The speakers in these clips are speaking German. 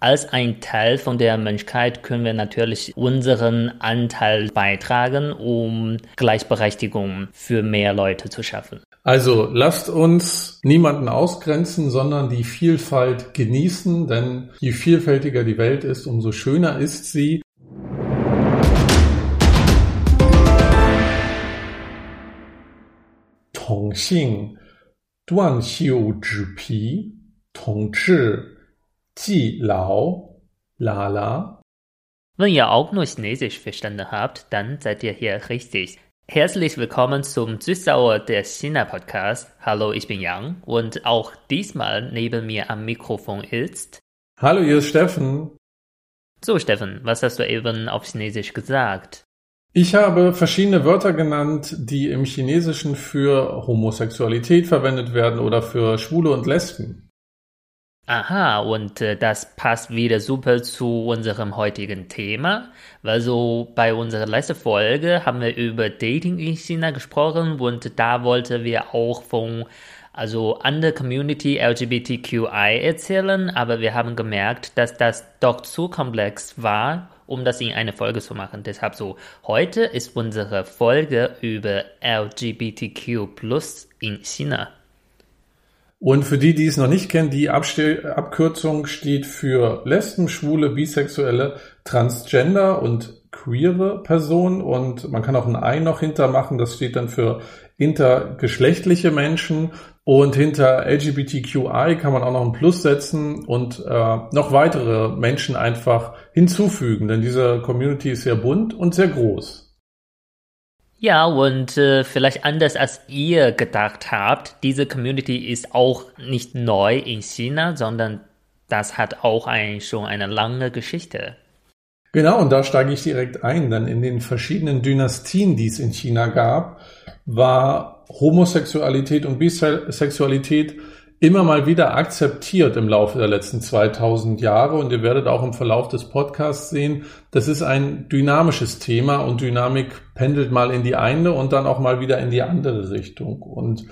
Als ein Teil von der Menschheit können wir natürlich unseren Anteil beitragen, um Gleichberechtigung für mehr Leute zu schaffen. Also lasst uns niemanden ausgrenzen, sondern die Vielfalt genießen, denn je vielfältiger die Welt ist, umso schöner ist sie. Tongxing, Duan Xiu Duanxiu Zhipi, Tongzhi Qi Lao, Lala. Wenn ihr auch nur Chinesisch verstanden habt, dann seid ihr hier richtig. Herzlich willkommen zum Süßsauer der China Podcast. Hallo, ich bin Yang und auch diesmal neben mir am Mikrofon ist. Hallo, ihr ist Steffen. So, Steffen, was hast du eben auf Chinesisch gesagt? Ich habe verschiedene Wörter genannt, die im Chinesischen für Homosexualität verwendet werden oder für Schwule und Lesben. Aha, und äh, das passt wieder super zu unserem heutigen Thema, weil so bei unserer letzten Folge haben wir über Dating in China gesprochen und da wollten wir auch von also an der Community LGBTQI erzählen, aber wir haben gemerkt, dass das doch zu komplex war, um das in eine Folge zu machen. Deshalb so, heute ist unsere Folge über LGBTQ plus in China. Und für die, die es noch nicht kennen, die Abste Abkürzung steht für Lesben, Schwule, Bisexuelle, Transgender und queere Personen. Und man kann auch ein Ei noch hintermachen. Das steht dann für intergeschlechtliche Menschen. Und hinter LGBTQI kann man auch noch ein Plus setzen und äh, noch weitere Menschen einfach hinzufügen. Denn diese Community ist sehr bunt und sehr groß. Ja, und äh, vielleicht anders als ihr gedacht habt, diese Community ist auch nicht neu in China, sondern das hat auch ein, schon eine lange Geschichte. Genau, und da steige ich direkt ein, denn in den verschiedenen Dynastien, die es in China gab, war Homosexualität und Bisexualität immer mal wieder akzeptiert im Laufe der letzten 2000 Jahre und ihr werdet auch im Verlauf des Podcasts sehen, das ist ein dynamisches Thema und Dynamik pendelt mal in die eine und dann auch mal wieder in die andere Richtung. Und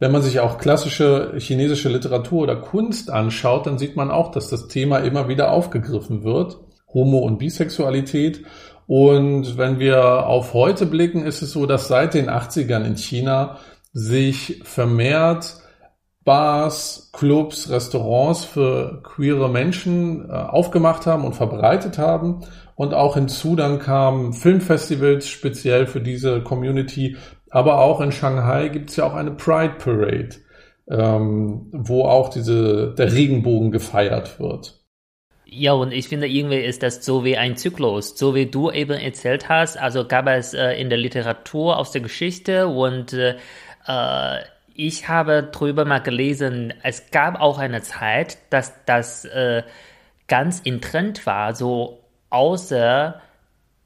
wenn man sich auch klassische chinesische Literatur oder Kunst anschaut, dann sieht man auch, dass das Thema immer wieder aufgegriffen wird. Homo- und Bisexualität. Und wenn wir auf heute blicken, ist es so, dass seit den 80ern in China sich vermehrt Bars, Clubs, Restaurants für queere Menschen äh, aufgemacht haben und verbreitet haben. Und auch hinzu dann kamen Filmfestivals speziell für diese Community. Aber auch in Shanghai gibt es ja auch eine Pride Parade, ähm, wo auch diese, der Regenbogen gefeiert wird. Ja, und ich finde, irgendwie ist das so wie ein Zyklus, so wie du eben erzählt hast. Also gab es äh, in der Literatur aus der Geschichte und äh, äh ich habe drüber mal gelesen, es gab auch eine Zeit, dass das äh, ganz in Trend war, so außer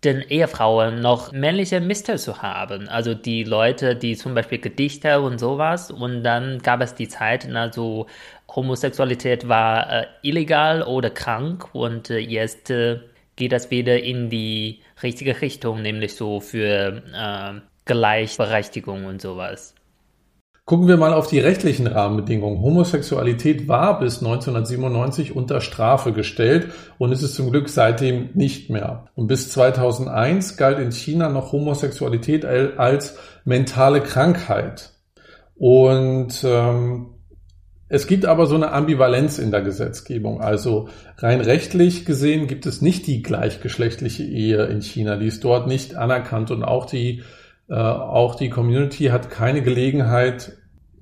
den Ehefrauen noch männliche Mister zu haben. Also die Leute, die zum Beispiel Gedichte und sowas. Und dann gab es die Zeit, also Homosexualität war äh, illegal oder krank und äh, jetzt äh, geht das wieder in die richtige Richtung, nämlich so für äh, Gleichberechtigung und sowas. Gucken wir mal auf die rechtlichen Rahmenbedingungen. Homosexualität war bis 1997 unter Strafe gestellt und ist es zum Glück seitdem nicht mehr. Und bis 2001 galt in China noch Homosexualität als mentale Krankheit. Und ähm, es gibt aber so eine Ambivalenz in der Gesetzgebung. Also rein rechtlich gesehen gibt es nicht die gleichgeschlechtliche Ehe in China. Die ist dort nicht anerkannt und auch die äh, auch die Community hat keine Gelegenheit,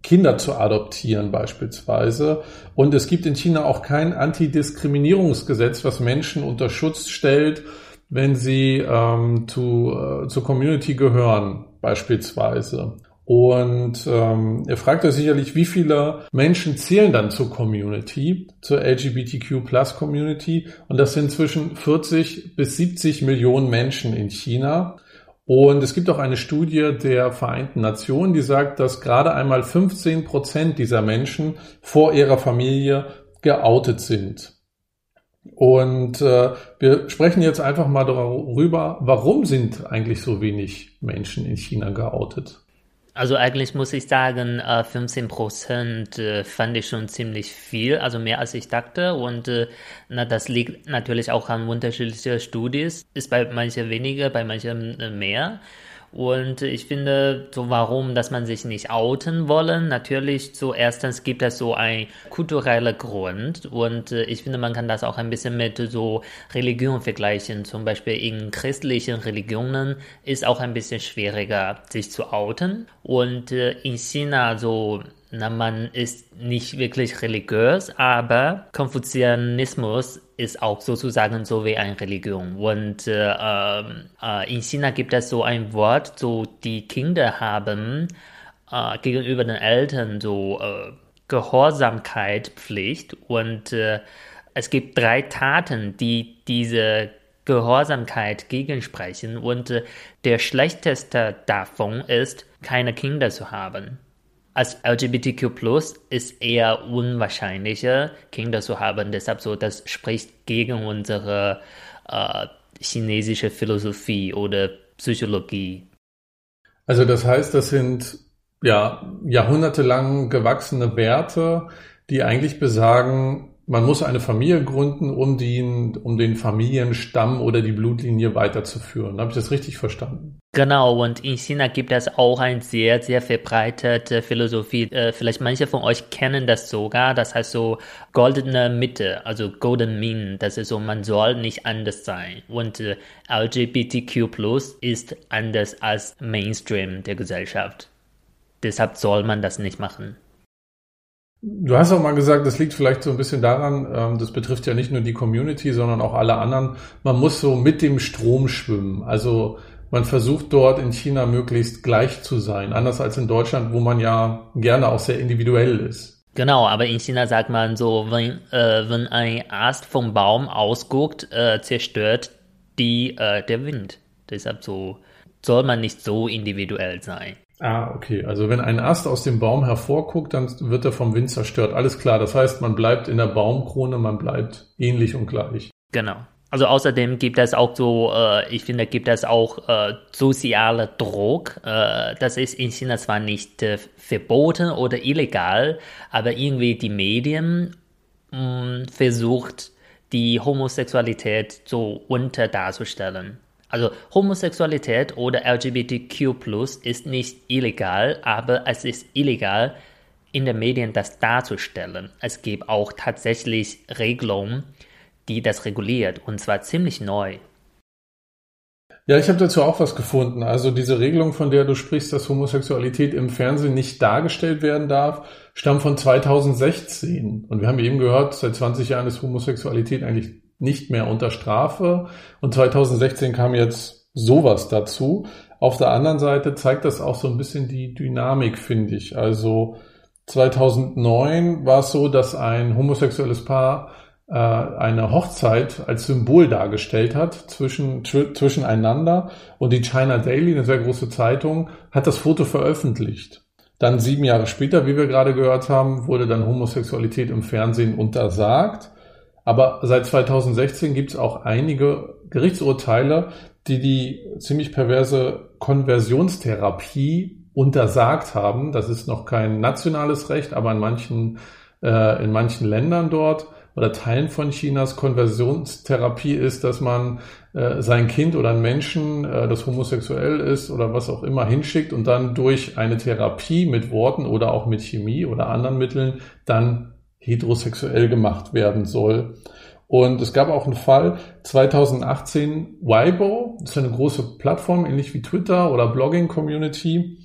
Kinder zu adoptieren beispielsweise. Und es gibt in China auch kein Antidiskriminierungsgesetz, was Menschen unter Schutz stellt, wenn sie ähm, zu, äh, zur Community gehören beispielsweise. Und ähm, ihr fragt euch sicherlich, wie viele Menschen zählen dann zur Community, zur LGBTQ Plus Community. Und das sind zwischen 40 bis 70 Millionen Menschen in China. Und es gibt auch eine Studie der Vereinten Nationen, die sagt, dass gerade einmal 15 Prozent dieser Menschen vor ihrer Familie geoutet sind. Und äh, wir sprechen jetzt einfach mal darüber, warum sind eigentlich so wenig Menschen in China geoutet? Also eigentlich muss ich sagen, 15 äh, Prozent äh, fand ich schon ziemlich viel, also mehr als ich dachte. Und äh, na, das liegt natürlich auch an unterschiedlichen Studien. Ist bei manchen weniger, bei manchen mehr. Und ich finde, so warum, dass man sich nicht outen wollen, natürlich so erstens gibt es so ein kultureller Grund. Und äh, ich finde, man kann das auch ein bisschen mit so Religion vergleichen. Zum Beispiel in christlichen Religionen ist auch ein bisschen schwieriger, sich zu outen. Und äh, in China so na, man ist nicht wirklich religiös, aber Konfuzianismus ist auch sozusagen so wie eine Religion. Und äh, äh, in China gibt es so ein Wort, so die Kinder haben äh, gegenüber den Eltern so äh, Gehorsamkeit, Pflicht. Und äh, es gibt drei Taten, die diese Gehorsamkeit gegensprechen. Und äh, der schlechteste davon ist, keine Kinder zu haben als LGBTQ ist eher unwahrscheinlicher, Kinder zu haben. Deshalb so, das spricht gegen unsere äh, chinesische Philosophie oder Psychologie. Also das heißt, das sind ja jahrhundertelang gewachsene Werte, die eigentlich besagen, man muss eine Familie gründen, um den, um den Familienstamm oder die Blutlinie weiterzuführen. Habe ich das richtig verstanden? Genau, und in China gibt es auch eine sehr, sehr verbreitete Philosophie. Äh, vielleicht manche von euch kennen das sogar. Das heißt so goldene Mitte, also Golden Mean. Das ist so, man soll nicht anders sein. Und äh, LGBTQ Plus ist anders als Mainstream der Gesellschaft. Deshalb soll man das nicht machen. Du hast auch mal gesagt, das liegt vielleicht so ein bisschen daran, ähm, das betrifft ja nicht nur die Community, sondern auch alle anderen. Man muss so mit dem Strom schwimmen. Also man versucht dort in China möglichst gleich zu sein, anders als in Deutschland, wo man ja gerne auch sehr individuell ist. Genau, aber in China sagt man so, wenn, äh, wenn ein Ast vom Baum ausguckt, äh, zerstört die äh, der Wind. Deshalb so soll man nicht so individuell sein. Ah, okay. Also wenn ein Ast aus dem Baum hervorguckt, dann wird er vom Wind zerstört. Alles klar. Das heißt, man bleibt in der Baumkrone, man bleibt ähnlich und gleich. Genau. Also außerdem gibt es auch so, äh, ich finde, gibt es auch äh, soziale Druck. Äh, das ist in China zwar nicht äh, verboten oder illegal, aber irgendwie die Medien mh, mm, versucht, die Homosexualität so unter darzustellen. Also Homosexualität oder LGBTQ ist nicht illegal, aber es ist illegal, in den Medien das darzustellen. Es gibt auch tatsächlich Regelungen, die das reguliert, und zwar ziemlich neu. Ja, ich habe dazu auch was gefunden. Also diese Regelung, von der du sprichst, dass Homosexualität im Fernsehen nicht dargestellt werden darf, stammt von 2016. Und wir haben eben gehört, seit 20 Jahren ist Homosexualität eigentlich nicht mehr unter Strafe. Und 2016 kam jetzt sowas dazu. Auf der anderen Seite zeigt das auch so ein bisschen die Dynamik, finde ich. Also 2009 war es so, dass ein homosexuelles Paar äh, eine Hochzeit als Symbol dargestellt hat zwischen, zwischeneinander und die China Daily, eine sehr große Zeitung, hat das Foto veröffentlicht. Dann sieben Jahre später, wie wir gerade gehört haben, wurde dann Homosexualität im Fernsehen untersagt. Aber seit 2016 gibt es auch einige Gerichtsurteile, die die ziemlich perverse Konversionstherapie untersagt haben. Das ist noch kein nationales Recht, aber in manchen, äh, in manchen Ländern dort oder Teilen von Chinas Konversionstherapie ist, dass man äh, sein Kind oder einen Menschen, äh, das homosexuell ist oder was auch immer, hinschickt und dann durch eine Therapie mit Worten oder auch mit Chemie oder anderen Mitteln dann heterosexuell gemacht werden soll. Und es gab auch einen Fall 2018, Weibo, das ist eine große Plattform, ähnlich wie Twitter oder Blogging Community.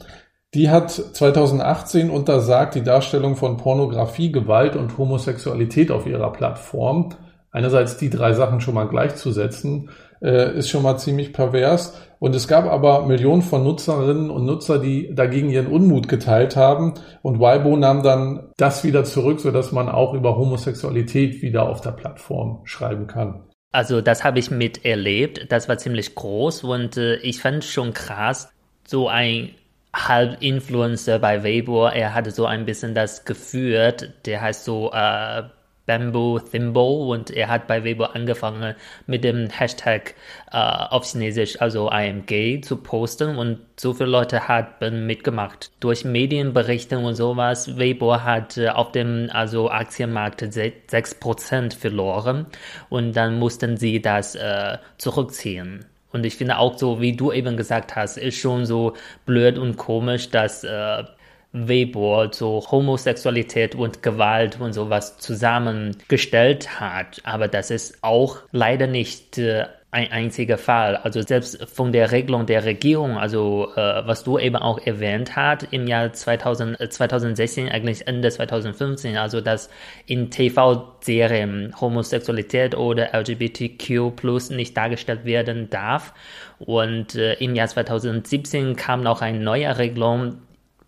Die hat 2018 untersagt die Darstellung von Pornografie, Gewalt und Homosexualität auf ihrer Plattform. Einerseits die drei Sachen schon mal gleichzusetzen, äh, ist schon mal ziemlich pervers. Und es gab aber Millionen von Nutzerinnen und Nutzer, die dagegen ihren Unmut geteilt haben. Und Weibo nahm dann das wieder zurück, sodass man auch über Homosexualität wieder auf der Plattform schreiben kann. Also das habe ich miterlebt. Das war ziemlich groß und äh, ich fand schon krass, so ein Halb-Influencer bei Weibo, er hatte so ein bisschen das geführt, der heißt so äh, Bamboo Thimble und er hat bei Weibo angefangen mit dem Hashtag äh, auf Chinesisch, also I am gay, zu posten und so viele Leute haben mitgemacht. Durch Medienberichte und sowas, Weibo hat äh, auf dem also Aktienmarkt 6% verloren und dann mussten sie das äh, zurückziehen. Und ich finde auch so, wie du eben gesagt hast, ist schon so blöd und komisch, dass äh, Weibo so Homosexualität und Gewalt und sowas zusammengestellt hat. Aber das ist auch leider nicht äh, ein einziger Fall. Also selbst von der Regelung der Regierung, also äh, was du eben auch erwähnt hast, im Jahr 2000, äh, 2016, eigentlich Ende 2015, also dass in TV-Serien Homosexualität oder LGBTQ plus nicht dargestellt werden darf. Und äh, im Jahr 2017 kam noch eine neue Regelung,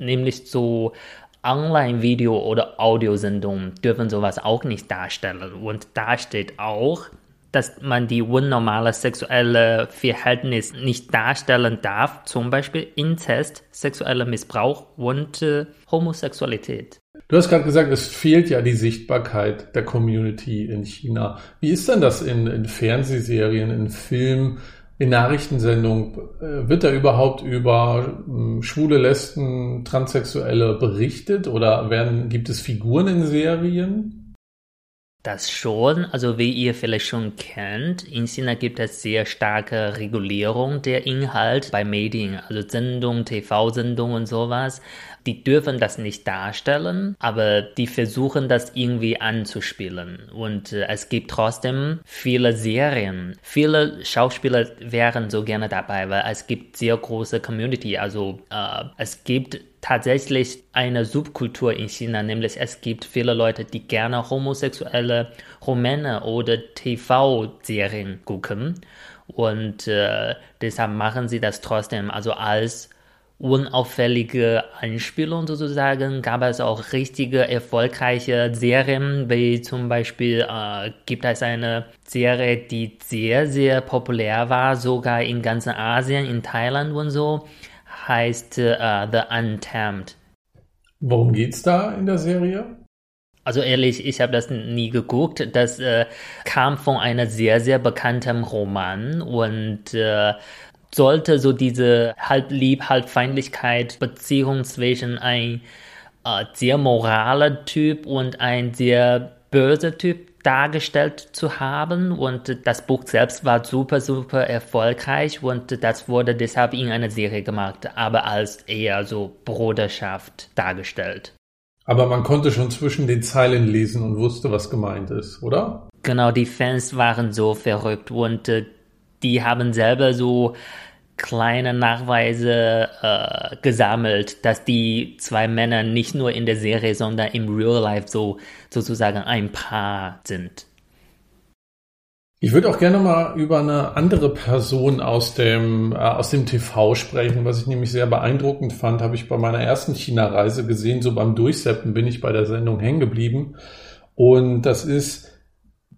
nämlich so Online-Video- oder Audiosendungen dürfen sowas auch nicht darstellen. Und da steht auch, dass man die unnormale sexuelle Verhältnis nicht darstellen darf, zum Beispiel Inzest, sexueller Missbrauch und äh, Homosexualität. Du hast gerade gesagt, es fehlt ja die Sichtbarkeit der Community in China. Wie ist denn das in, in Fernsehserien, in Filmen, in Nachrichtensendungen? Äh, wird da überhaupt über äh, schwule Lesben, Transsexuelle berichtet oder werden, gibt es Figuren in Serien? Das schon, also wie ihr vielleicht schon kennt, in China gibt es sehr starke Regulierung der Inhalt bei Medien, also Sendungen, TV-Sendungen und sowas. Die dürfen das nicht darstellen, aber die versuchen das irgendwie anzuspielen. Und äh, es gibt trotzdem viele Serien. Viele Schauspieler wären so gerne dabei, weil es gibt sehr große Community. Also äh, es gibt tatsächlich eine Subkultur in China, nämlich es gibt viele Leute, die gerne homosexuelle Romane oder TV-Serien gucken und äh, deshalb machen sie das trotzdem. Also als unauffällige Anspielung sozusagen gab es auch richtige erfolgreiche Serien, wie zum Beispiel äh, gibt es eine Serie, die sehr, sehr populär war, sogar in ganzen Asien, in Thailand und so heißt äh, The Untamed. Worum geht's da in der Serie? Also ehrlich, ich habe das nie geguckt. Das äh, kam von einer sehr, sehr bekannten Roman und äh, sollte so diese halb lieb, halb Feindlichkeit Beziehung zwischen ein äh, sehr moraler Typ und ein sehr böser Typ dargestellt zu haben und das Buch selbst war super, super erfolgreich und das wurde deshalb in einer Serie gemacht, aber als eher so Bruderschaft dargestellt. Aber man konnte schon zwischen den Zeilen lesen und wusste, was gemeint ist, oder? Genau, die Fans waren so verrückt und äh, die haben selber so kleine Nachweise äh, gesammelt, dass die zwei Männer nicht nur in der Serie, sondern im Real Life so sozusagen ein Paar sind. Ich würde auch gerne mal über eine andere Person aus dem, äh, aus dem TV sprechen, was ich nämlich sehr beeindruckend fand, habe ich bei meiner ersten China-Reise gesehen. So beim Durchseppen bin ich bei der Sendung hängen geblieben. Und das ist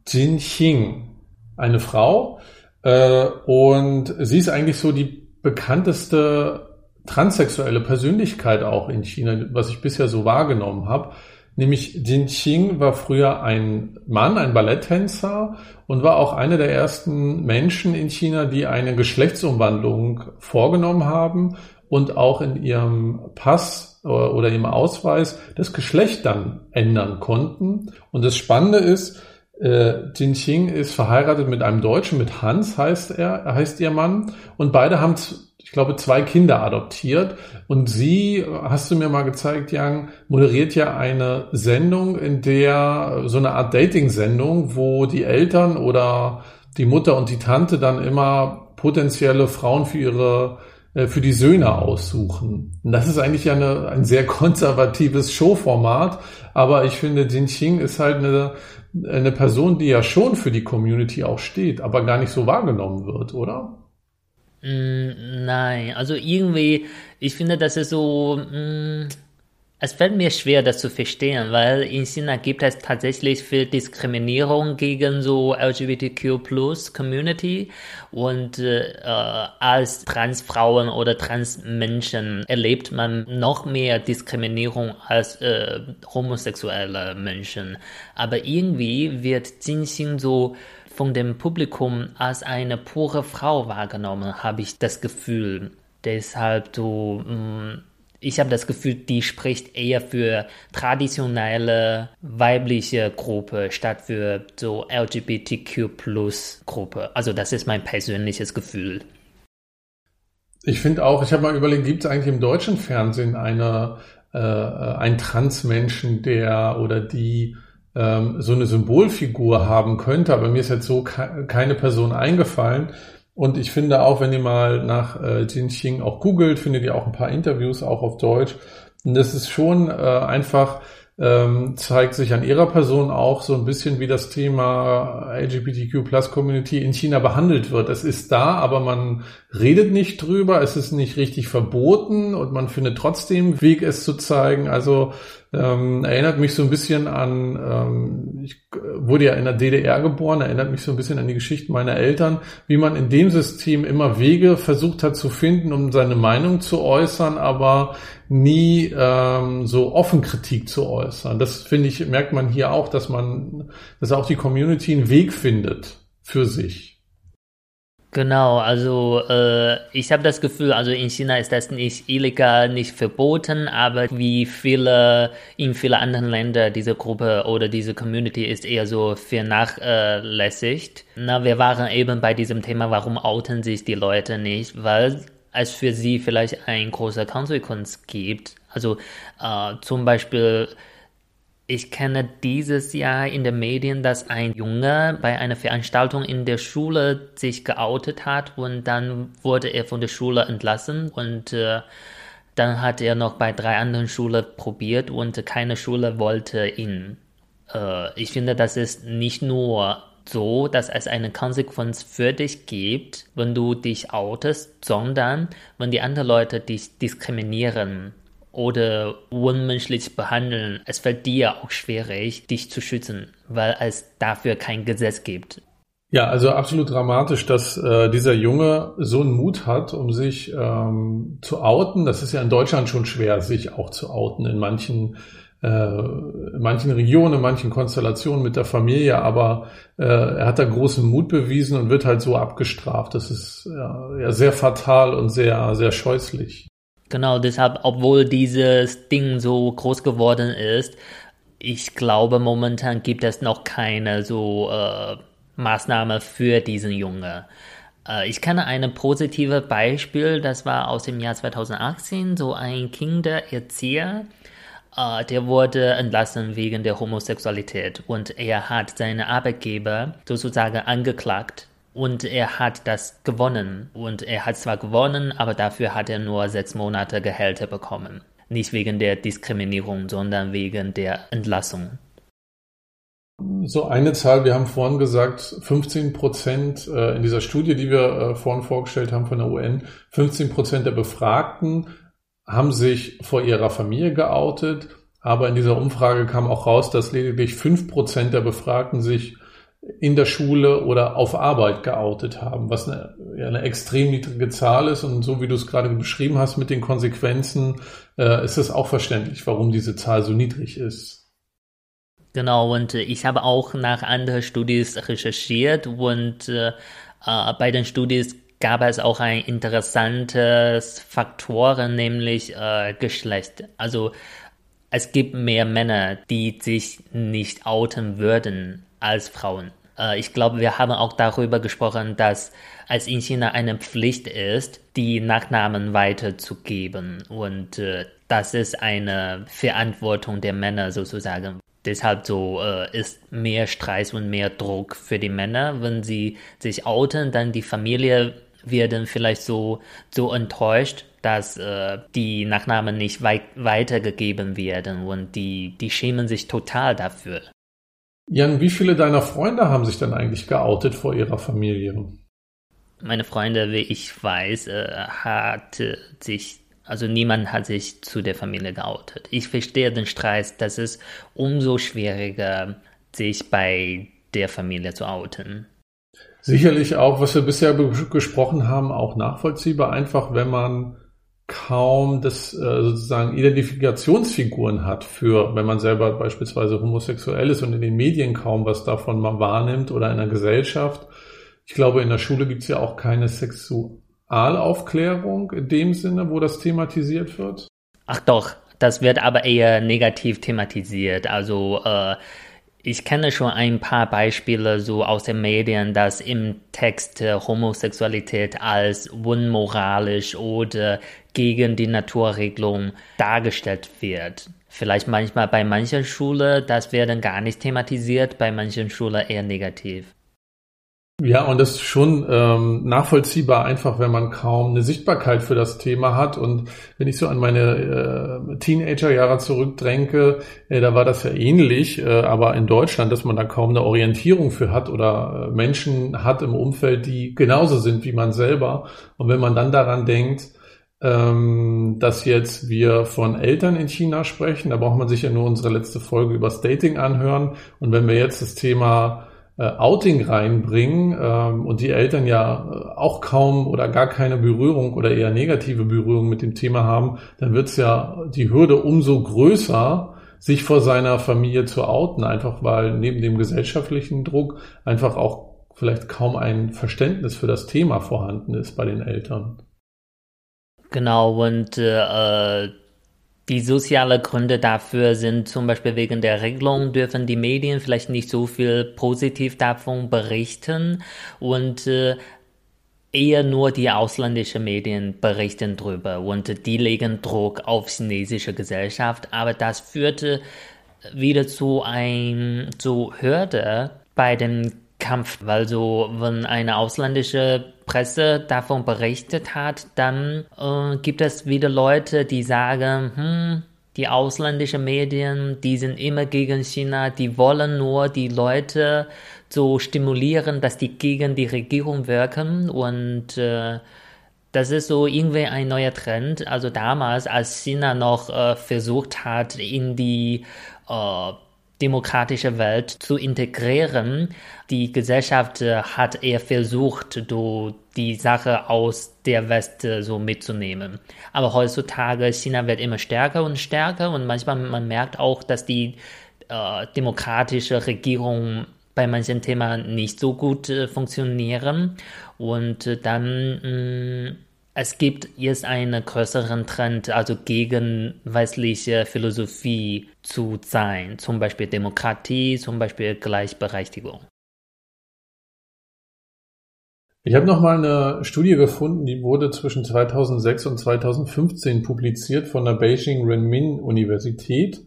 Jin Xing, eine Frau, äh, und sie ist eigentlich so die bekannteste transsexuelle Persönlichkeit auch in China, was ich bisher so wahrgenommen habe. Nämlich Jin Qing war früher ein Mann, ein Balletttänzer und war auch einer der ersten Menschen in China, die eine Geschlechtsumwandlung vorgenommen haben und auch in ihrem Pass äh, oder ihrem Ausweis das Geschlecht dann ändern konnten. Und das Spannende ist, äh, Jin Qing ist verheiratet mit einem Deutschen, mit Hans heißt er, heißt ihr Mann. Und beide haben, ich glaube, zwei Kinder adoptiert. Und sie, hast du mir mal gezeigt, Yang, moderiert ja eine Sendung, in der so eine Art Dating-Sendung, wo die Eltern oder die Mutter und die Tante dann immer potenzielle Frauen für ihre äh, für die Söhne aussuchen. Und das ist eigentlich eine, ein sehr konservatives Showformat, aber ich finde, Jin Qing ist halt eine, eine Person, die ja schon für die Community auch steht, aber gar nicht so wahrgenommen wird, oder? Mm, nein, also irgendwie, ich finde, das ist so, mm, Es fällt mir schwer, das zu verstehen, weil in China gibt es tatsächlich viel Diskriminierung gegen so LGBTQ plus Community und äh, als Transfrauen oder Transmenschen erlebt man noch mehr Diskriminierung als äh, homosexuelle Menschen. Aber irgendwie wird Jinxing so von dem Publikum als eine pure Frau wahrgenommen, habe ich das Gefühl. Deshalb so mh, mm, ich habe das Gefühl, die spricht eher für traditionelle weibliche Gruppe statt für so LGBTQ Gruppe. Also das ist mein persönliches Gefühl. Ich finde auch, ich habe mal überlegt, gibt es eigentlich im deutschen Fernsehen eine, äh, einen Transmenschen, der oder die ähm, so eine Symbolfigur haben könnte, aber mir ist jetzt so ke keine Person eingefallen. Und ich finde auch, wenn ihr mal nach äh, Jinxing auch googelt, findet ihr auch ein paar Interviews auch auf Deutsch. Und das ist schon äh, einfach, ähm, zeigt sich an ihrer Person auch so ein bisschen, wie das Thema LGBTQ Plus Community in China behandelt wird. Es ist da, aber man redet nicht drüber, es ist nicht richtig verboten und man findet trotzdem Weg, es zu zeigen. Also ähm, erinnert mich so ein bisschen an, ähm, ich wurde ja in der DDR geboren, erinnert mich so ein bisschen an die Geschichten meiner Eltern, wie man in dem System immer Wege versucht hat zu finden, um seine Meinung zu äußern, aber nie ähm, so offen Kritik zu äußern. Das finde ich, merkt man hier auch, dass man, dass auch die Community einen Weg findet für sich. Genau, also äh, ich habe das Gefühl, also in China ist das nicht illegal, nicht verboten, aber wie viele in vielen anderen Ländern diese Gruppe oder diese Community ist eher so vernachlässigt. Na, wir waren eben bei diesem Thema, warum outen sich die Leute nicht, weil es für sie vielleicht ein großer Konsequenz gibt. Also äh, zum Beispiel ich kenne dieses Jahr in den Medien, dass ein Junge bei einer Veranstaltung in der Schule sich geoutet hat und dann wurde er von der Schule entlassen und äh, dann hat er noch bei drei anderen Schulen probiert und keine Schule wollte ihn. Äh, ich finde, das ist nicht nur so, dass es eine Konsequenz für dich gibt, wenn du dich outest, sondern wenn die anderen Leute dich diskriminieren oder unmenschlich behandeln, es fällt dir auch schwierig, dich zu schützen, weil es dafür kein Gesetz gibt. Ja, also absolut dramatisch, dass äh, dieser Junge so einen Mut hat, um sich ähm, zu outen. Das ist ja in Deutschland schon schwer, sich auch zu outen in manchen äh, in manchen Regionen, in manchen Konstellationen mit der Familie, aber äh, er hat da großen Mut bewiesen und wird halt so abgestraft. Das ist ja, ja sehr fatal und sehr, sehr scheußlich. Genau, deshalb, obwohl dieses Ding so groß geworden ist, ich glaube, momentan gibt es noch keine so äh, Maßnahme für diesen Junge. Äh, ich kenne ein positives Beispiel, das war aus dem Jahr 2018, so ein Kindererzieher, äh, der wurde entlassen wegen der Homosexualität und er hat seine Arbeitgeber sozusagen angeklagt und er hat das gewonnen. Und er hat zwar gewonnen, aber dafür hat er nur sechs Monate Gehälter bekommen. Nicht wegen der Diskriminierung, sondern wegen der Entlassung. So eine Zahl, wir haben vorhin gesagt, 15 Prozent äh, in dieser Studie, die wir äh, vorhin vorgestellt haben von der UN, 15 Prozent der Befragten haben sich vor ihrer Familie geoutet. Aber in dieser Umfrage kam auch raus, dass lediglich 5 Prozent der Befragten sich in der Schule oder auf Arbeit geoutet haben, was eine, eine extrem niedrige Zahl ist. Und so wie du es gerade beschrieben hast mit den Konsequenzen, äh, ist es auch verständlich, warum diese Zahl so niedrig ist. Genau, und ich habe auch nach anderen Studien recherchiert und äh, äh, bei den Studien gab es auch ein interessantes Faktoren, nämlich äh, Geschlecht. Also es gibt mehr Männer, die sich nicht outen würden als Frauen. Äh, ich glaube, wir haben auch darüber gesprochen, dass es in China eine Pflicht ist, die Nachnamen weiterzugeben. Und äh, das ist eine Verantwortung der Männer sozusagen. Deshalb so äh, ist mehr Stress und mehr Druck für die Männer, wenn sie sich outen, dann die Familie werden vielleicht so so enttäuscht, dass äh, die Nachnamen nicht weit weitergegeben werden und die die schämen sich total dafür. Jan, wie viele deiner Freunde haben sich dann eigentlich geoutet vor ihrer Familie? Meine Freunde, wie ich weiß, äh, hat sich Also niemand hat sich zu der Familie geoutet. Ich verstehe den Streit, dass es umso schwieriger, sich bei der Familie zu outen. Sicherlich auch, was wir bisher gesprochen haben, auch nachvollziehbar. Einfach, wenn man kaum das äh, sozusagen Identifikationsfiguren hat für, wenn man selber beispielsweise homosexuell ist und in den Medien kaum was davon man wahrnimmt oder in der Gesellschaft. Ich glaube, in der Schule gibt es ja auch keine Sexualaufklärung in dem Sinne, wo das thematisiert wird. Ach doch, das wird aber eher negativ thematisiert. Also äh, ich kenne schon ein paar Beispiele so aus den Medien, dass im Text äh, Homosexualität als unmoralisch oder gegen die Naturregelung dargestellt wird. Vielleicht manchmal bei manchen Schulen, das wird dann gar nicht thematisiert, bei manchen Schulen eher negativ. Ja, und das ist schon ähm, nachvollziehbar einfach, wenn man kaum eine Sichtbarkeit für das Thema hat. Und wenn ich so an meine äh, Teenagerjahre zurückdränke, äh, da war das ja ähnlich, äh, aber in Deutschland, dass man da kaum eine Orientierung für hat oder äh, Menschen hat im Umfeld, die genauso sind wie man selber. Und wenn man dann daran denkt, ähm, dass jetzt wir von Eltern in China sprechen, da braucht man sich ja nur unsere letzte Folge über Dating anhören. Und wenn wir jetzt das Thema äh, Outing reinbringen ähm, und die Eltern ja äh, auch kaum oder gar keine Berührung oder eher negative Berührung mit dem Thema haben, dann wird es ja die Hürde umso größer, sich vor seiner Familie zu outen, einfach weil neben dem gesellschaftlichen Druck einfach auch vielleicht kaum ein Verständnis für das Thema vorhanden ist bei den Eltern. Genau, und äh, die sozialen Gründe dafür sind zum Beispiel wegen der Regelung dürfen die Medien vielleicht nicht so viel positiv davon berichten und äh, eher nur die ausländischen Medien berichten drüber und die legen Druck auf chinesische Gesellschaft, aber das führte wieder zu ein zu Hürde bei dem Kampf, weil so wenn eine ausländische Presse davon berichtet hat, dann äh, gibt es wieder Leute, die sagen, hm, die ausländischen Medien, die sind immer gegen China, die wollen nur die Leute so stimulieren, dass die gegen die Regierung wirken und äh, das ist so irgendwie ein neuer Trend. Also damals, als China noch äh, versucht hat, in die äh, demokratische Welt zu integrieren. Die Gesellschaft äh, hat eher versucht, die Sache aus der West äh, so mitzunehmen. Aber heutzutage China wird immer stärker und stärker und manchmal man merkt auch, dass die äh, demokratische Regierung bei manchen Themen nicht so gut äh, funktionieren und äh, dann mh, mm, es gibt jetzt einen größeren Trend, also gegen westliche Philosophie zu sein, zum Beispiel Demokratie, zum Beispiel Gleichberechtigung. Ich habe noch mal eine Studie gefunden, die wurde zwischen 2006 und 2015 publiziert von der Beijing Renmin Universität.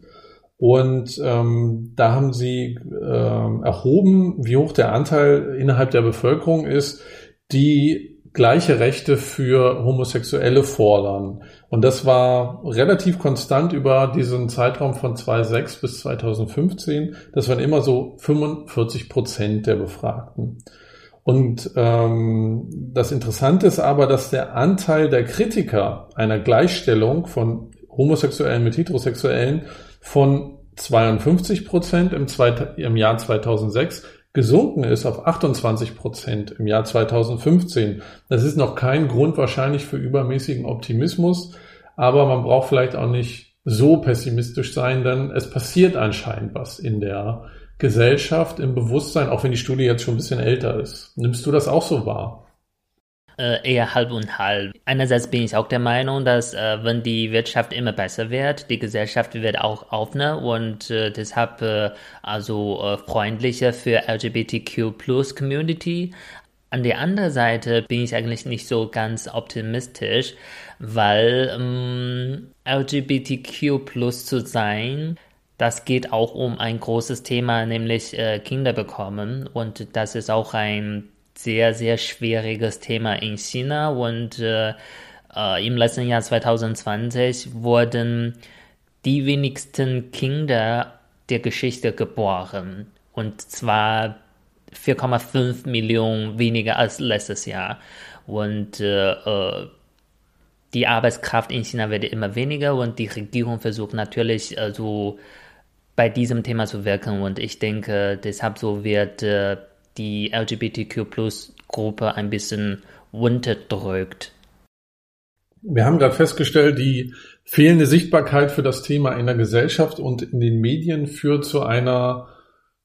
Und ähm, da haben sie ähm, erhoben, wie hoch der Anteil innerhalb der Bevölkerung ist, die gleiche Rechte für Homosexuelle fordern. Und das war relativ konstant über diesen Zeitraum von 2006 bis 2015. Das waren immer so 45 Prozent der Befragten. Und ähm, das Interessante ist aber, dass der Anteil der Kritiker einer Gleichstellung von Homosexuellen mit Heterosexuellen von 52 Prozent im, im Jahr 2006 gesunken ist auf 28 Prozent im Jahr 2015. Das ist noch kein Grund wahrscheinlich für übermäßigen Optimismus, aber man braucht vielleicht auch nicht so pessimistisch sein, denn es passiert anscheinend was in der Gesellschaft, im Bewusstsein, auch wenn die Studie jetzt schon ein bisschen älter ist. Nimmst du das auch so wahr? Äh, eher halb und halb. Einerseits bin ich auch der Meinung, dass äh, wenn die Wirtschaft immer besser wird, die Gesellschaft wird auch offener und äh, deshalb äh, also äh, freundlicher für LGBTQ Plus Community. An der anderen Seite bin ich eigentlich nicht so ganz optimistisch, weil ähm, LGBTQ Plus zu sein, das geht auch um ein großes Thema, nämlich äh, Kinder bekommen. Und das ist auch ein sehr, sehr schwieriges Thema in China. Und äh, äh, im letzten Jahr 2020 wurden die wenigsten Kinder der Geschichte geboren. Und zwar 4,5 Millionen weniger als letztes Jahr. Und äh, äh, die Arbeitskraft in China wird immer weniger und die Regierung versucht natürlich äh, so bei diesem Thema zu wirken. Und ich denke, deshalb so wird äh, die LGBTQ-Plus-Gruppe ein bisschen unterdrückt. Wir haben gerade festgestellt, die fehlende Sichtbarkeit für das Thema in der Gesellschaft und in den Medien führt zu einer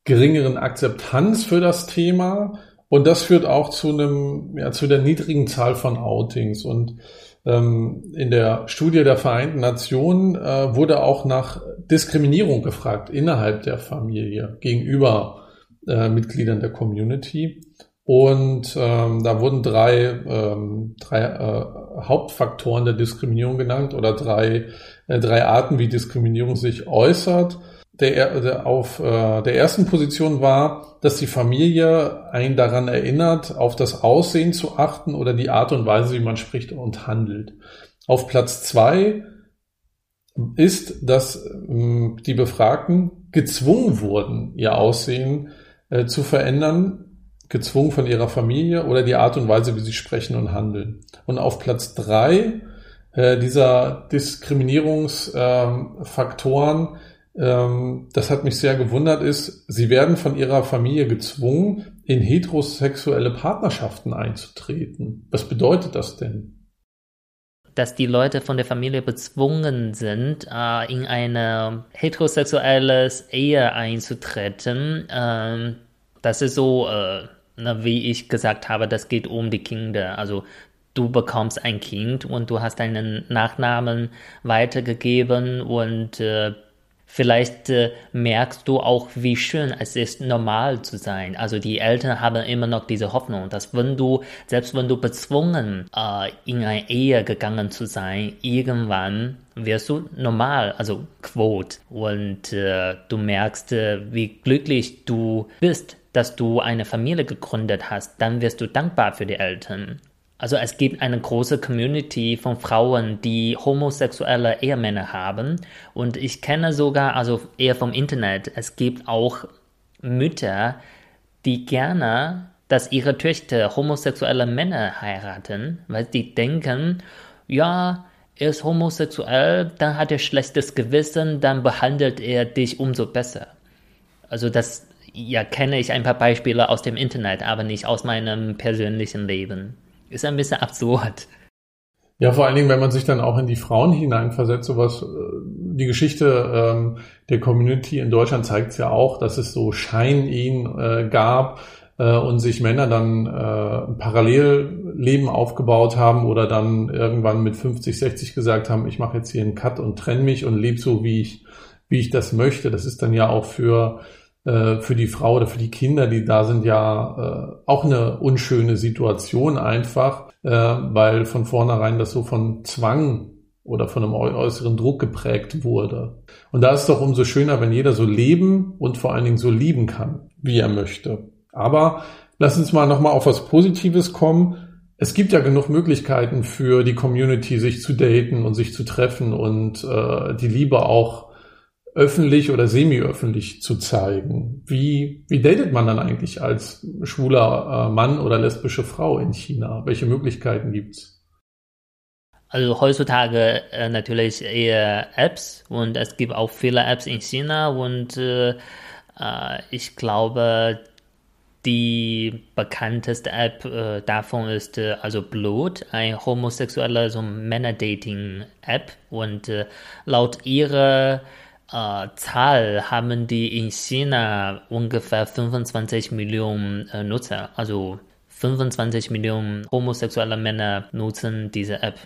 geringeren Akzeptanz für das Thema. Und das führt auch zu einem, ja, zu der niedrigen Zahl von Outings. Und ähm, in der Studie der Vereinten Nationen äh, wurde auch nach Diskriminierung gefragt innerhalb der Familie gegenüber äh, Mitgliedern der Community. Und ähm, da wurden drei, ähm, drei äh, Hauptfaktoren der Diskriminierung genannt oder drei, äh, drei Arten, wie Diskriminierung sich äußert. Der, der, auf äh, der ersten Position war, dass die Familie einen daran erinnert, auf das Aussehen zu achten oder die Art und Weise, wie man spricht und handelt. Auf Platz zwei ist, dass äh, die Befragten gezwungen wurden, ihr Aussehen äh, zu verändern, gezwungen von ihrer Familie oder die Art und Weise, wie sie sprechen und handeln. Und auf Platz drei äh, dieser Diskriminierungsfaktoren, ähm, das hat mich sehr gewundert, ist, sie werden von ihrer Familie gezwungen, in heterosexuelle Partnerschaften einzutreten. Was bedeutet das denn? Dass die Leute von der Familie bezwungen sind, äh, in eine heterosexuelles Ehe einzutreten. Ähm, das ist so äh, na, wie ich gesagt habe, das geht um die Kinder. Also du bekommst ein Kind und du hast deinen Nachnamen weitergegeben und äh, vielleicht äh, merkst du auch, wie schön es ist, normal zu sein. Also die Eltern haben immer noch diese Hoffnung, dass wenn du, selbst wenn du bezwungen äh, in eine Ehe gegangen zu sein, irgendwann wirst du normal, also quote. Und äh, du merkst, äh, wie glücklich du bist dass du eine Familie gegründet hast, dann wirst du dankbar für die Eltern. Also es gibt eine große Community von Frauen, die homosexuelle Ehemänner haben. Und ich kenne sogar, also eher vom Internet, es gibt auch Mütter, die gerne, dass ihre Töchter homosexuelle Männer heiraten, weil die denken, ja, er ist homosexuell, dann hat er schlechtes Gewissen, dann behandelt er dich umso besser. Also das ja, kenne ich ein paar Beispiele aus dem Internet, aber nicht aus meinem persönlichen Leben. Ist ein bisschen absurd. Ja, vor allen Dingen, wenn man sich dann auch in die Frauen hineinversetzt, sowas, äh, die Geschichte ähm, der Community in Deutschland zeigt es ja auch, dass es so Schein-Ehen äh, gab äh, und sich Männer dann äh, Parallelleben aufgebaut haben oder dann irgendwann mit 50, 60 gesagt haben, ich mache jetzt hier einen Cut und trenne mich und lebe so, wie ich, wie ich das möchte. Das ist dann ja auch für äh, für die Frau oder für die Kinder, die da sind, ja äh, auch eine unschöne Situation einfach, äh, weil von vornherein das so von Zwang oder von einem äußeren Druck geprägt wurde. Und da ist es doch umso schöner, wenn jeder so leben und vor allen Dingen so lieben kann, wie er möchte. Aber lass uns mal nochmal auf was Positives kommen. Es gibt ja genug Möglichkeiten für die Community, sich zu daten und sich zu treffen und äh, die Liebe auch öffentlich oder semi-öffentlich zu zeigen. Wie, wie datet man dann eigentlich als schwuler äh, Mann oder lesbische Frau in China? Welche Möglichkeiten gibt's? Also heutzutage äh, natürlich eher Apps und es gibt auch viele Apps in China und äh, äh ich glaube, die bekannteste App äh, davon ist äh, also Blood, ein homosexueller so Männer-Dating-App und äh, laut ihrer äh, Zahl haben die in China ungefähr 25 Millionen äh, Nutzer. Also 25 Millionen homosexuelle Männer nutzen diese App.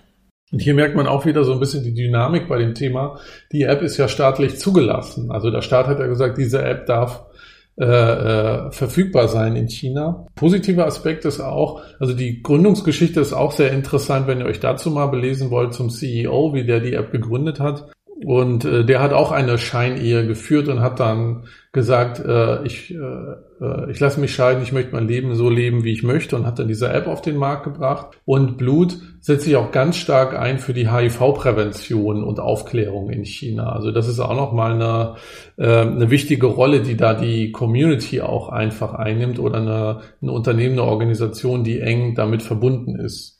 Und hier merkt man auch wieder so ein bisschen die Dynamik bei dem Thema. Die App ist ja staatlich zugelassen. Also der Staat hat ja gesagt, diese App darf äh, äh, verfügbar sein in China. Positiver Aspekt ist auch, also die Gründungsgeschichte ist auch sehr interessant, wenn ihr euch dazu mal belesen wollt zum CEO, wie der die App gegründet hat. Und äh, der hat auch eine Scheinehe geführt und hat dann gesagt, äh, ich, äh, äh, ich lasse mich scheiden, ich möchte mein Leben so leben, wie ich möchte und hat dann diese App auf den Markt gebracht. Und Blut setzt sich auch ganz stark ein für die HIV-Prävention und Aufklärung in China. Also das ist auch nochmal eine, äh, eine wichtige Rolle, die da die Community auch einfach einnimmt oder eine, ein Unternehmen, eine Organisation, die eng damit verbunden ist.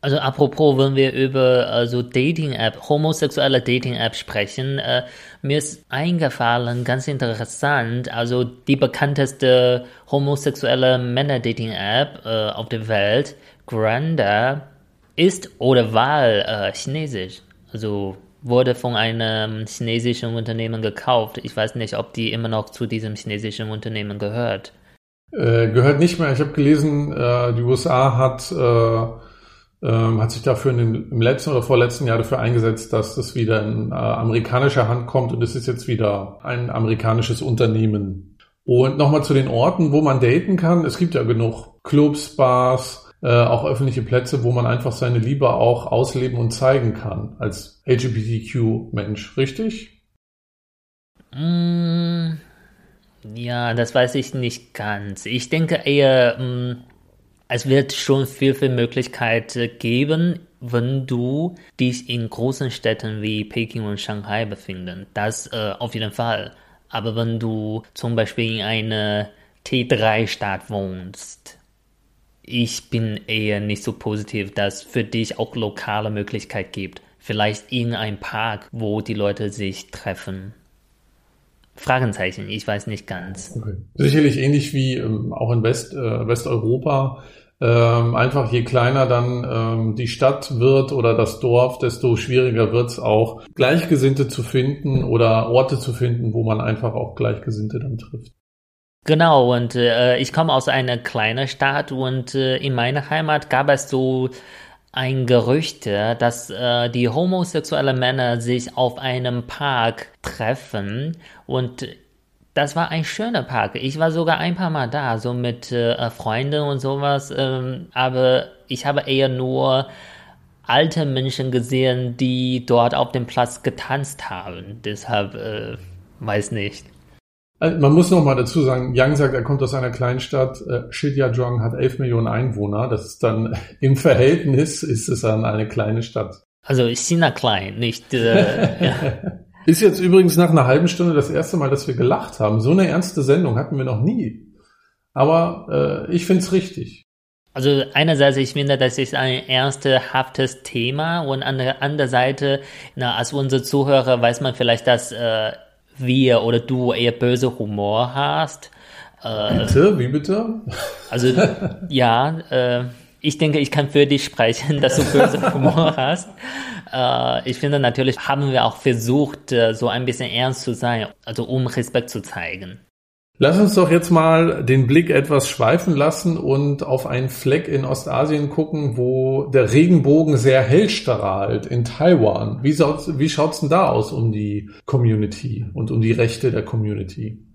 Also apropos, wenn wir über also Dating-App, homosexuelle Dating-App sprechen, äh, mir ist eingefallen, ganz interessant, also die bekannteste homosexuelle Männer-Dating-App äh, auf der Welt, Grindr, ist oder war äh, chinesisch. Also wurde von einem chinesischen Unternehmen gekauft. Ich weiß nicht, ob die immer noch zu diesem chinesischen Unternehmen gehört. Äh, gehört nicht mehr. Ich habe gelesen, äh, die USA hat äh, ähm, hat sich dafür dem, im letzten oder vorletzten Jahr dafür eingesetzt, dass das wieder in äh, amerikanischer Hand kommt und es ist jetzt wieder ein amerikanisches Unternehmen. Und nochmal zu den Orten, wo man daten kann. Es gibt ja genug Clubs, Bars, äh, auch öffentliche Plätze, wo man einfach seine Liebe auch ausleben und zeigen kann als LGBTQ-Mensch, richtig? Mm, ja, das weiß ich nicht ganz. Ich denke eher, mm, es wird schon viel, viel Möglichkeiten geben, wenn du dich in großen Städten wie Peking und Shanghai befindest. Das äh, auf jeden Fall. Aber wenn du zum Beispiel in einer T3-Stadt wohnst, ich bin eher nicht so positiv, dass für dich auch lokale Möglichkeit gibt. Vielleicht in einem Park, wo die Leute sich treffen. Fragenzeichen, ich weiß nicht ganz. Okay. Sicherlich ähnlich wie ähm, auch in West, äh, Westeuropa. Ähm, einfach je kleiner dann ähm, die Stadt wird oder das Dorf, desto schwieriger wird es auch, Gleichgesinnte zu finden oder Orte zu finden, wo man einfach auch Gleichgesinnte dann trifft. Genau, und äh, ich komme aus einer kleinen Stadt und äh, in meiner Heimat gab es so ein Gerücht, dass äh, die homosexuellen Männer sich auf einem Park treffen und das war ein schöner Park. Ich war sogar ein paar Mal da, so mit äh, Freunden und sowas, ähm, aber ich habe eher nur alte Menschen gesehen, die dort auf dem Platz getanzt haben. Deshalb äh, weiß nicht. Also man muss noch mal dazu sagen, Yang sagt, er kommt aus einer Kleinstadt. Äh, Shijiazhuang hat 11 Millionen Einwohner. Das ist dann im Verhältnis ist es dann eine kleine Stadt. Also China klein, nicht. Äh, ja. Ist jetzt übrigens nach einer halben Stunde das erste Mal, dass wir gelacht haben. So eine ernste Sendung hatten wir noch nie. Aber äh, ich finde es richtig. Also einerseits, ich finde, das ist ein ernsthaftes Thema und an der anderen Seite, na, als unsere Zuhörer weiß man vielleicht, dass äh, wir oder du eher böse Humor hast. Äh, bitte? Wie bitte? Also ja, äh, ich denke, ich kann für dich sprechen, dass du böse Humor hast. Äh, ich finde natürlich haben wir auch versucht, äh, so ein bisschen ernst zu sein, also um Respekt zu zeigen. Lass uns doch jetzt mal den Blick etwas schweifen lassen und auf einen Fleck in Ostasien gucken, wo der Regenbogen sehr hell strahlt, in Taiwan. Wie, wie schaut's denn da aus um die Community und um die Rechte der Community?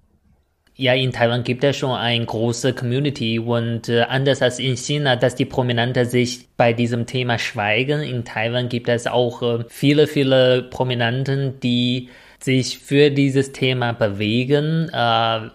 Ja, in Taiwan gibt es schon eine große Community und äh, anders als in China, dass die Prominenten sich bei diesem Thema schweigen, in Taiwan gibt es auch äh, viele, viele Prominenten, die sich für dieses Thema bewegen. Äh,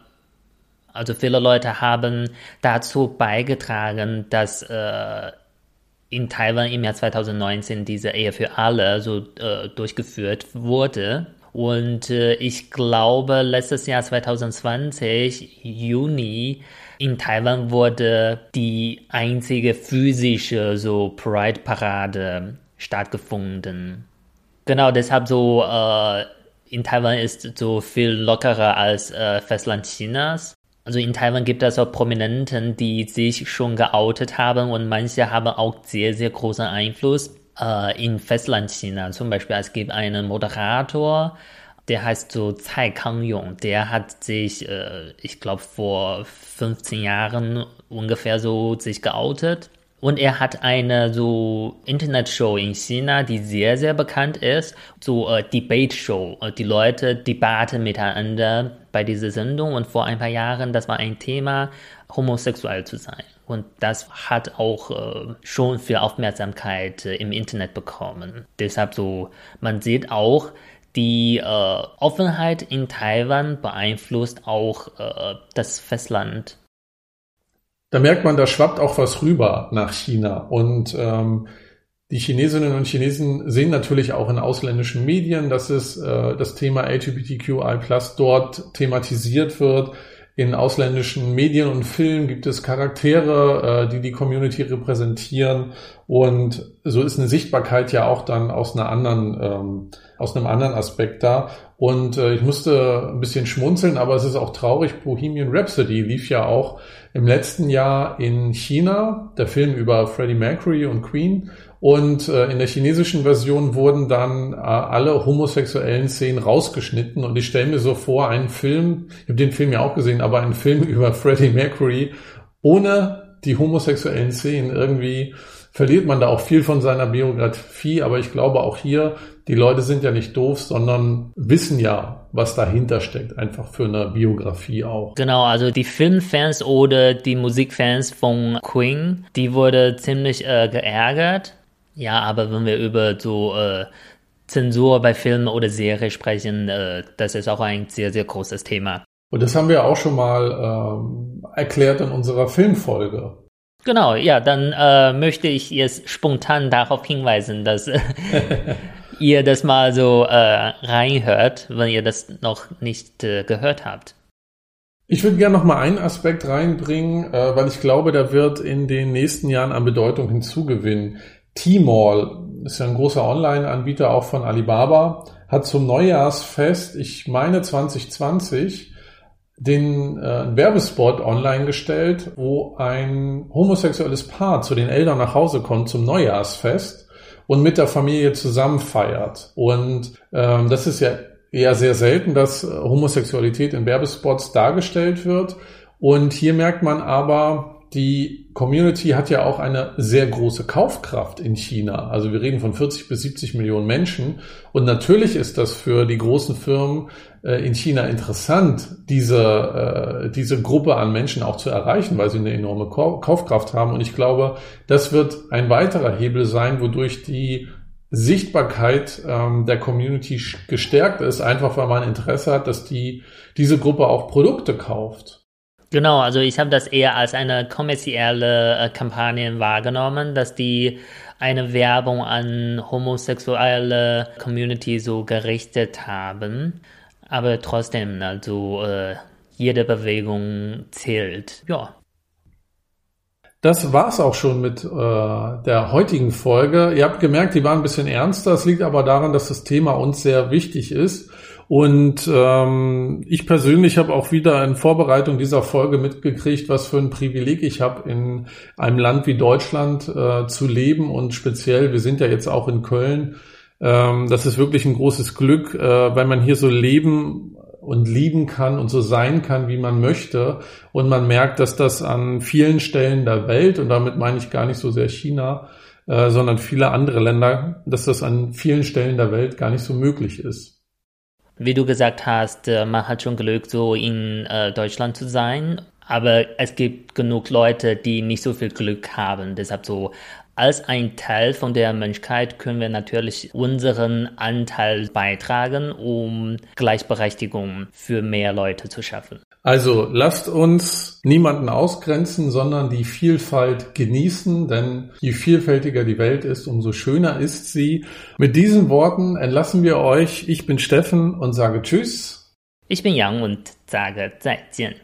also viele Leute haben dazu beigetragen, dass in Taiwan im Jahr 2019 diese Ehe für alle so durchgeführt wurde. Und äh, ich glaube, letztes Jahr 2020, Juni, in Taiwan wurde die einzige physische so Pride-Parade stattgefunden. Genau, deshalb so äh, in Taiwan ist so viel lockerer als äh, Festland Chinas. Also in Taiwan gibt es auch Prominenten, die sich schon geoutet haben und manche haben auch sehr, sehr großen Einfluss äh, in Festlandchina. Zum Beispiel, es gibt einen Moderator, der heißt so Tsai Kang-yong. Der hat sich, äh, ich glaube, vor 15 Jahren ungefähr so sich geoutet. Und er hat eine so Internetshow in China, die sehr, sehr bekannt ist. So äh, Debate-Show. Äh, die Leute debatten miteinander bei dieser Sendung. Und vor ein paar Jahren, das war ein Thema, homosexuell zu sein. Und das hat auch äh, schon viel Aufmerksamkeit äh, im Internet bekommen. Deshalb so, man sieht auch, die äh, Offenheit in Taiwan beeinflusst auch äh, das Festland da merkt man, da schwappt auch was rüber nach China. Und ähm, die Chinesinnen und Chinesen sehen natürlich auch in ausländischen Medien, dass es das Thema LGBTQI dort thematisiert wird. In ausländischen Medien und Filmen gibt es Charaktere, äh, die die Community repräsentieren und so ist eine Sichtbarkeit ja auch dann aus einer anderen, ähm, aus einem anderen Aspekt da. Und äh, ich musste ein bisschen schmunzeln, aber es ist auch traurig. Bohemian Rhapsody lief ja auch im letzten Jahr in China, der Film über Freddie Mercury und Queen. Und äh, in der chinesischen Version wurden dann äh, alle homosexuellen Szenen rausgeschnitten. Und ich stelle mir so vor, einen Film, ich habe den Film ja auch gesehen, aber einen Film über Freddie Mercury ohne die homosexuellen Szenen irgendwie verliert man da auch viel von seiner Biografie, aber ich glaube auch hier, die Leute sind ja nicht doof, sondern wissen ja, was dahinter steckt, einfach für eine Biografie auch. Genau, also die Filmfans oder die Musikfans von Queen, die wurde ziemlich äh, geärgert. Ja, aber wenn wir über so äh, Zensur bei Filmen oder Serien sprechen, äh, das ist auch ein sehr, sehr großes Thema. Und das haben wir auch schon mal ähm, erklärt in unserer Filmfolge. Genau, ja, dann äh, möchte ich jetzt spontan darauf hinweisen, dass ihr das mal so äh, reinhört, wenn ihr das noch nicht äh, gehört habt. Ich würde gerne noch mal einen Aspekt reinbringen, äh, weil ich glaube, der wird in den nächsten Jahren an Bedeutung hinzugewinnen. Tmall ist ja ein großer Online-Anbieter auch von Alibaba, hat zum Neujahrsfest, ich meine 2020, den äh, Werbespot online gestellt, wo ein homosexuelles Paar zu den Eltern nach Hause kommt zum Neujahrsfest und mit der Familie zusammen feiert. Und ähm, das ist ja eher sehr selten, dass Homosexualität in Werbespots dargestellt wird. Und hier merkt man aber, die Community hat ja auch eine sehr große Kaufkraft in China. Also wir reden von 40 bis 70 Millionen Menschen. Und natürlich ist das für die großen Firmen äh, in China interessant, diese, äh, diese Gruppe an Menschen auch zu erreichen, weil sie eine enorme Kaufkraft haben. Und ich glaube, das wird ein weiterer Hebel sein, wodurch die Sichtbarkeit ähm, der Community gestärkt ist, einfach weil man Interesse hat, dass die diese Gruppe auch Produkte kauft. Genau, also ich habe das eher als eine kommerzielle äh, Kampagne wahrgenommen, dass die eine Werbung an homosexuelle Community so gerichtet haben. Aber trotzdem, also äh, jede Bewegung zählt. Ja. Das war's auch schon mit äh, der heutigen Folge. Ihr habt gemerkt, die war ein bisschen ernster. Es liegt aber daran, dass das Thema uns sehr wichtig ist. Und ähm, ich persönlich habe auch wieder in Vorbereitung dieser Folge mitgekriegt, was für ein Privileg ich habe, in einem Land wie Deutschland äh, zu leben. Und speziell, wir sind ja jetzt auch in Köln. Ähm, das ist wirklich ein großes Glück, äh, weil man hier so leben und lieben kann und so sein kann, wie man möchte. Und man merkt, dass das an vielen Stellen der Welt, und damit meine ich gar nicht so sehr China, äh, sondern viele andere Länder, dass das an vielen Stellen der Welt gar nicht so möglich ist wie du gesagt hast, äh, man hat schon Glück, so in äh, Deutschland zu sein. Aber es gibt genug Leute, die nicht so viel Glück haben. Deshalb so als ein Teil von der Menschheit können wir natürlich unseren Anteil beitragen, um Gleichberechtigung für mehr Leute zu schaffen. Also lasst uns niemanden ausgrenzen, sondern die Vielfalt genießen, denn je vielfältiger die Welt ist, umso schöner ist sie. Mit diesen Worten entlassen wir euch. Ich bin Steffen und sage Tschüss. Ich bin Yang und sage 再见。